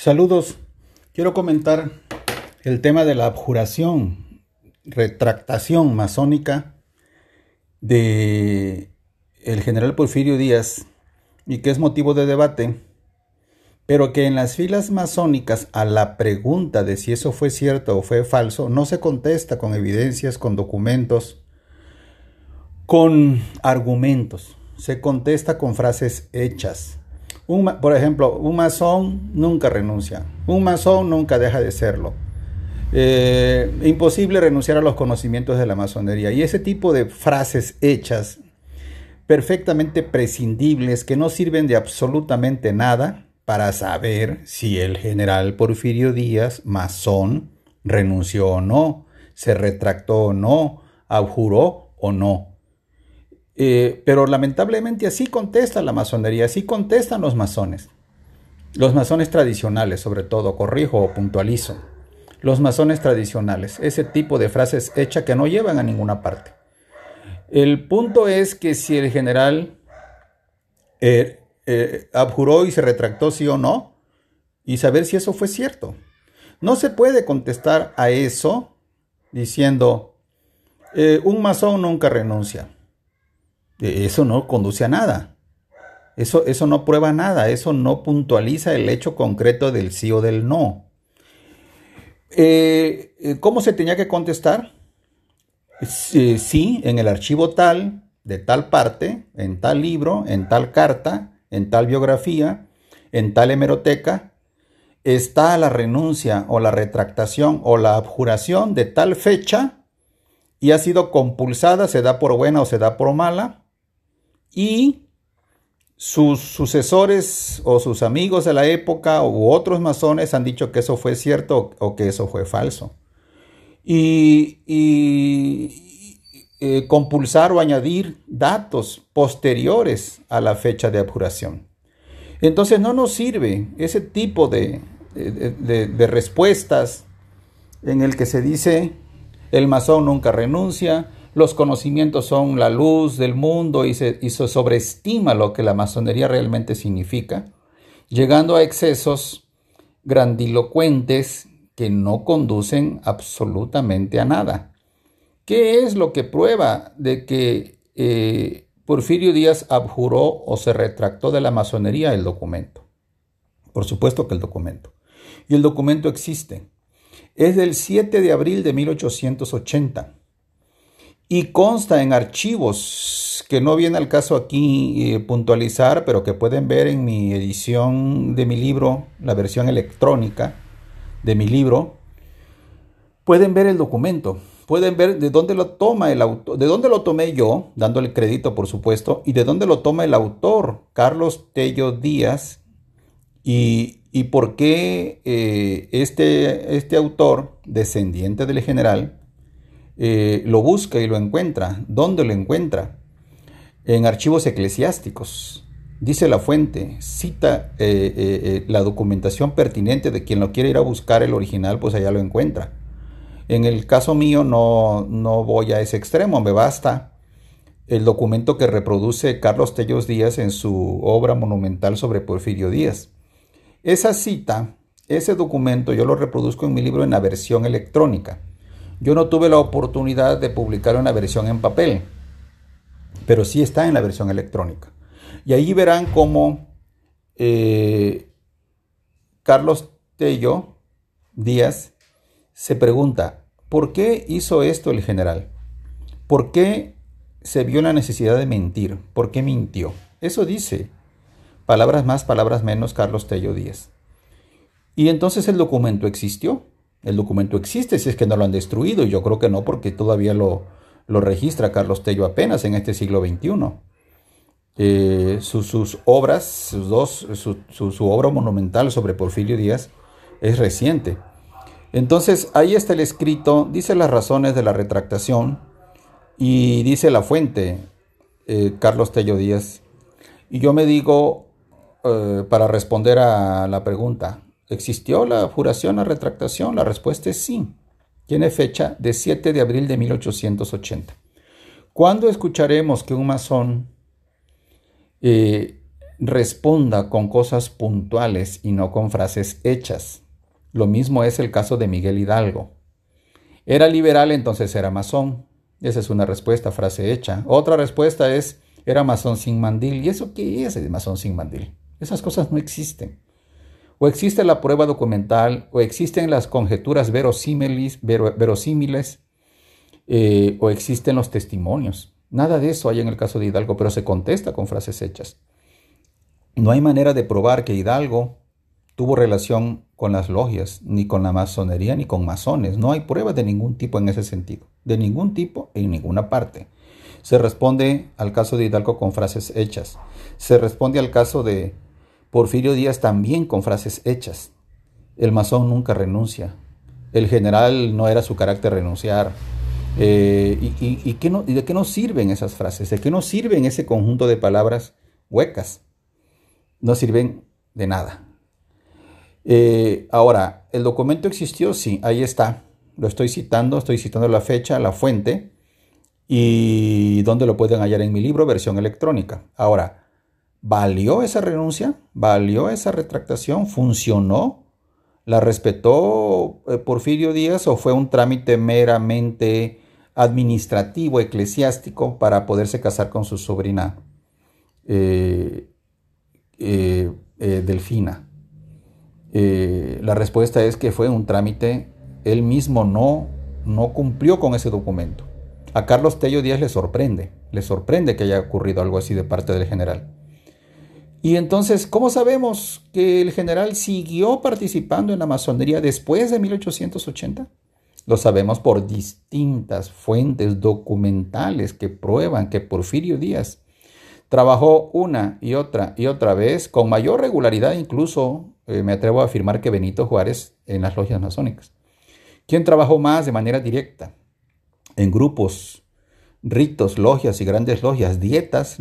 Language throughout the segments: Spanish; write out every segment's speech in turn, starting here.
Saludos. Quiero comentar el tema de la abjuración, retractación masónica de el general Porfirio Díaz y que es motivo de debate, pero que en las filas masónicas a la pregunta de si eso fue cierto o fue falso no se contesta con evidencias, con documentos, con argumentos, se contesta con frases hechas por ejemplo, un masón nunca renuncia, un masón nunca deja de serlo. Eh, imposible renunciar a los conocimientos de la masonería. Y ese tipo de frases hechas, perfectamente prescindibles, que no sirven de absolutamente nada para saber si el general Porfirio Díaz, masón, renunció o no, se retractó o no, abjuró o no. Eh, pero lamentablemente así contesta la masonería, así contestan los masones. Los masones tradicionales, sobre todo, corrijo o puntualizo. Los masones tradicionales, ese tipo de frases hechas que no llevan a ninguna parte. El punto es que si el general eh, eh, abjuró y se retractó sí o no, y saber si eso fue cierto. No se puede contestar a eso diciendo, un masón nunca renuncia. Eh, eso no conduce a nada. Eso, eso no prueba nada, eso no puntualiza el hecho concreto del sí o del no. Eh, eh, ¿Cómo se tenía que contestar? Sí, en el archivo tal, de tal parte, en tal libro, en tal carta, en tal biografía, en tal hemeroteca, está la renuncia o la retractación o la abjuración de tal fecha y ha sido compulsada, se da por buena o se da por mala, y sus sucesores o sus amigos de la época u otros masones han dicho que eso fue cierto o que eso fue falso. Y, eh, compulsar o añadir datos posteriores a la fecha de abjuración. Entonces no nos sirve ese tipo de, de respuestas en el que se dice el masón nunca renuncia, los conocimientos son la luz del mundo y se, sobreestima lo que la masonería realmente significa, llegando a excesos grandilocuentes que no conducen absolutamente a nada. ¿Qué es lo que prueba de que eh, Porfirio Díaz abjuró o se retractó de la masonería el documento? Por supuesto que el documento. Y el documento existe. Es del 7 de abril de 1880 y consta en archivos que no viene al caso aquí eh, puntualizar, pero que pueden ver en mi edición de mi libro, la versión electrónica de mi libro, pueden ver el documento, pueden ver de dónde lo toma el autor, de dónde lo tomé yo, dándole crédito por supuesto, y de dónde lo toma el autor, Carlos Tello Díaz, y, y por qué eh, este, este autor, descendiente del general, eh, lo busca y lo encuentra. ¿Dónde lo encuentra? En archivos eclesiásticos. Dice la fuente, cita eh, eh, la documentación pertinente de quien lo quiere ir a buscar el original, pues allá lo encuentra. En el caso mío no, no voy a ese extremo, me basta el documento que reproduce Carlos Tellos Díaz en su obra monumental sobre Porfirio Díaz. Esa cita, ese documento yo lo reproduzco en mi libro en la versión electrónica. Yo no tuve la oportunidad de publicar una versión en papel, pero sí está en la versión electrónica. Y ahí verán cómo eh, Carlos Tello Díaz se pregunta, ¿por qué hizo esto el general? ¿Por qué se vio la necesidad de mentir? ¿Por qué mintió? Eso dice, palabras más, palabras menos, Carlos Tello Díaz. Y entonces el documento existió. El documento existe si es que no lo han destruido y yo creo que no porque todavía lo, lo registra Carlos Tello apenas en este siglo XXI. Eh, sus, obras, sus dos, su, obra monumental sobre Porfirio Díaz es reciente. Entonces ahí está el escrito, dice las razones de la retractación y dice la fuente, eh, Carlos Tello Díaz. Y yo me digo, eh, para responder a la pregunta, ¿Existió la juración a retractación? La respuesta es sí. Tiene fecha de 7 de abril de 1880. ¿Cuándo escucharemos que un masón eh, responda con cosas puntuales y no con frases hechas. Lo mismo es el caso de Miguel Hidalgo. Era liberal, entonces era masón. Esa es una respuesta, frase hecha. Otra respuesta es, era masón sin mandil. ¿Y eso qué es el masón sin mandil? Esas cosas no existen. O existe la prueba documental, o existen las conjeturas verosímiles, eh, o existen los testimonios. Nada de eso hay en el caso de Hidalgo, pero se contesta con frases hechas. No hay manera de probar que Hidalgo tuvo relación con las logias, ni con la masonería, ni con masones. No hay pruebas de ningún tipo en ese sentido, de ningún tipo en ninguna parte. Se responde al caso de Hidalgo con frases hechas. Se responde al caso de Porfirio Díaz también con frases hechas. El masón nunca renuncia. El general no era su carácter renunciar. Eh, y, y, ¿Y de qué nos sirven esas frases? ¿De qué nos sirven ese conjunto de palabras huecas? No sirven de nada. Eh, ahora, ¿el documento existió? Sí, ahí está. Lo estoy citando, estoy citando la fecha, la fuente y dónde lo pueden hallar en mi libro, versión electrónica. Ahora, ¿valió esa renuncia? ¿Valió esa retractación? ¿Funcionó? ¿La respetó eh, Porfirio Díaz o fue un trámite meramente administrativo, eclesiástico, para poderse casar con su sobrina eh, Delfina? Eh, la respuesta es que fue un trámite, él mismo no, no cumplió con ese documento. A Carlos Tello Díaz le sorprende, le sorprende que haya ocurrido algo así de parte del general. Y entonces, ¿cómo sabemos que el general siguió participando en la masonería después de 1880? Lo sabemos por distintas fuentes documentales que prueban que Porfirio Díaz trabajó una y otra y otra vez con mayor regularidad incluso eh, me atrevo a afirmar que Benito Juárez en las logias masónicas. ¿Quién trabajó más de manera directa? En grupos, ritos, logias y grandes logias, dietas,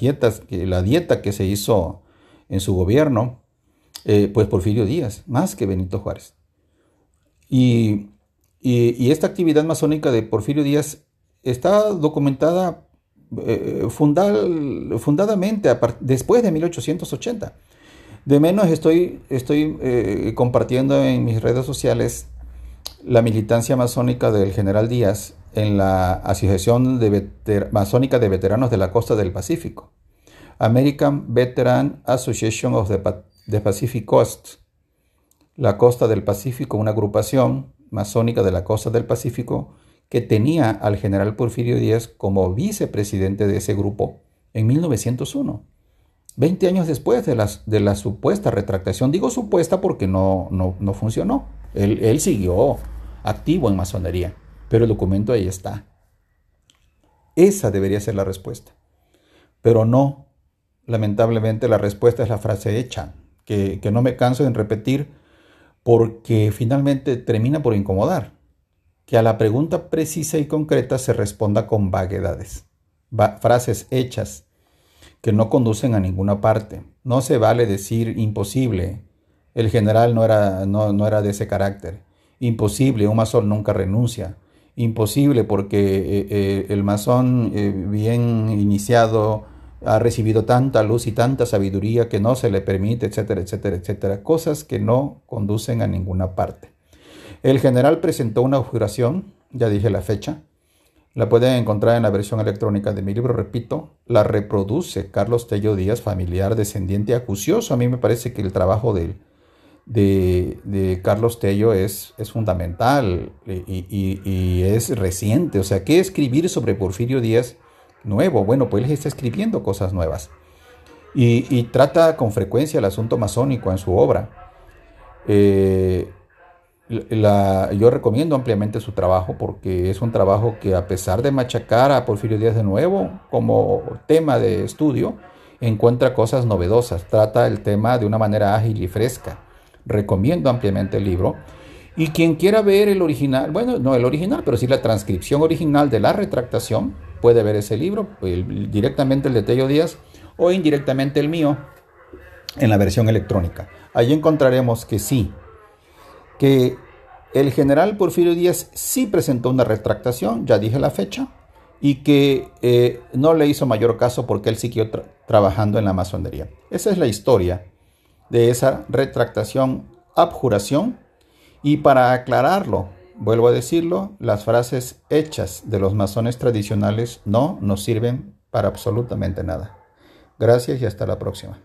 dietas, la dieta que se hizo en su gobierno, eh, pues Porfirio Díaz, más que Benito Juárez. Y, esta actividad masónica de Porfirio Díaz está documentada eh, fundadamente después de 1880. De menos estoy, estoy eh, compartiendo en mis redes sociales la militancia masónica del general Díaz en la Asociación de Masónica de Veteranos de la Costa del Pacífico, American Veteran Association of the, Pacific Coast, la Costa del Pacífico, una agrupación masónica de la Costa del Pacífico que tenía al general Porfirio Díaz como vicepresidente de ese grupo en 1901. 20 años después de, de la supuesta retractación, digo supuesta porque no, no, funcionó. Él, él, siguió activo en masonería, pero el documento ahí está. Esa debería ser la respuesta. Pero no, lamentablemente la respuesta es la frase hecha, que, que no me canso en repetir porque finalmente termina por incomodar. Que a la pregunta precisa y concreta se responda con vaguedades, frases hechas que no conducen a ninguna parte. No se vale decir imposible. El general no era, no, era de ese carácter. Imposible, un masón nunca renuncia. Imposible porque eh, eh, el masón eh, bien iniciado ha recibido tanta luz y tanta sabiduría que no se le permite, etcétera, etcétera, etcétera. Cosas que no conducen a ninguna parte. El general presentó una juración, ya dije la fecha, la pueden encontrar en la versión electrónica de mi libro, repito, la reproduce Carlos Tello Díaz, familiar, descendiente acucioso. A mí me parece que el trabajo de, de, Carlos Tello es, es fundamental y, es reciente. O sea, ¿qué escribir sobre Porfirio Díaz nuevo? Bueno, pues él está escribiendo cosas nuevas y, trata con frecuencia el asunto masónico en su obra. Eh, yo recomiendo ampliamente su trabajo porque es un trabajo que a pesar de machacar a Porfirio Díaz de nuevo como tema de estudio, encuentra cosas novedosas, trata el tema de una manera ágil y fresca. Recomiendo ampliamente el libro. Y quien quiera ver el original, bueno, no el original, pero sí la transcripción original de la retractación, puede ver ese libro, directamente el de Tello Díaz o indirectamente el mío en la versión electrónica. Allí encontraremos que sí, que el general Porfirio Díaz sí presentó una retractación, ya dije la fecha, y que eh, no le hizo mayor caso porque él siguió trabajando en la masonería. Esa es la historia de esa retractación, abjuración. Y para aclararlo, vuelvo a decirlo, las frases hechas de los masones tradicionales no nos sirven para absolutamente nada. Gracias y hasta la próxima.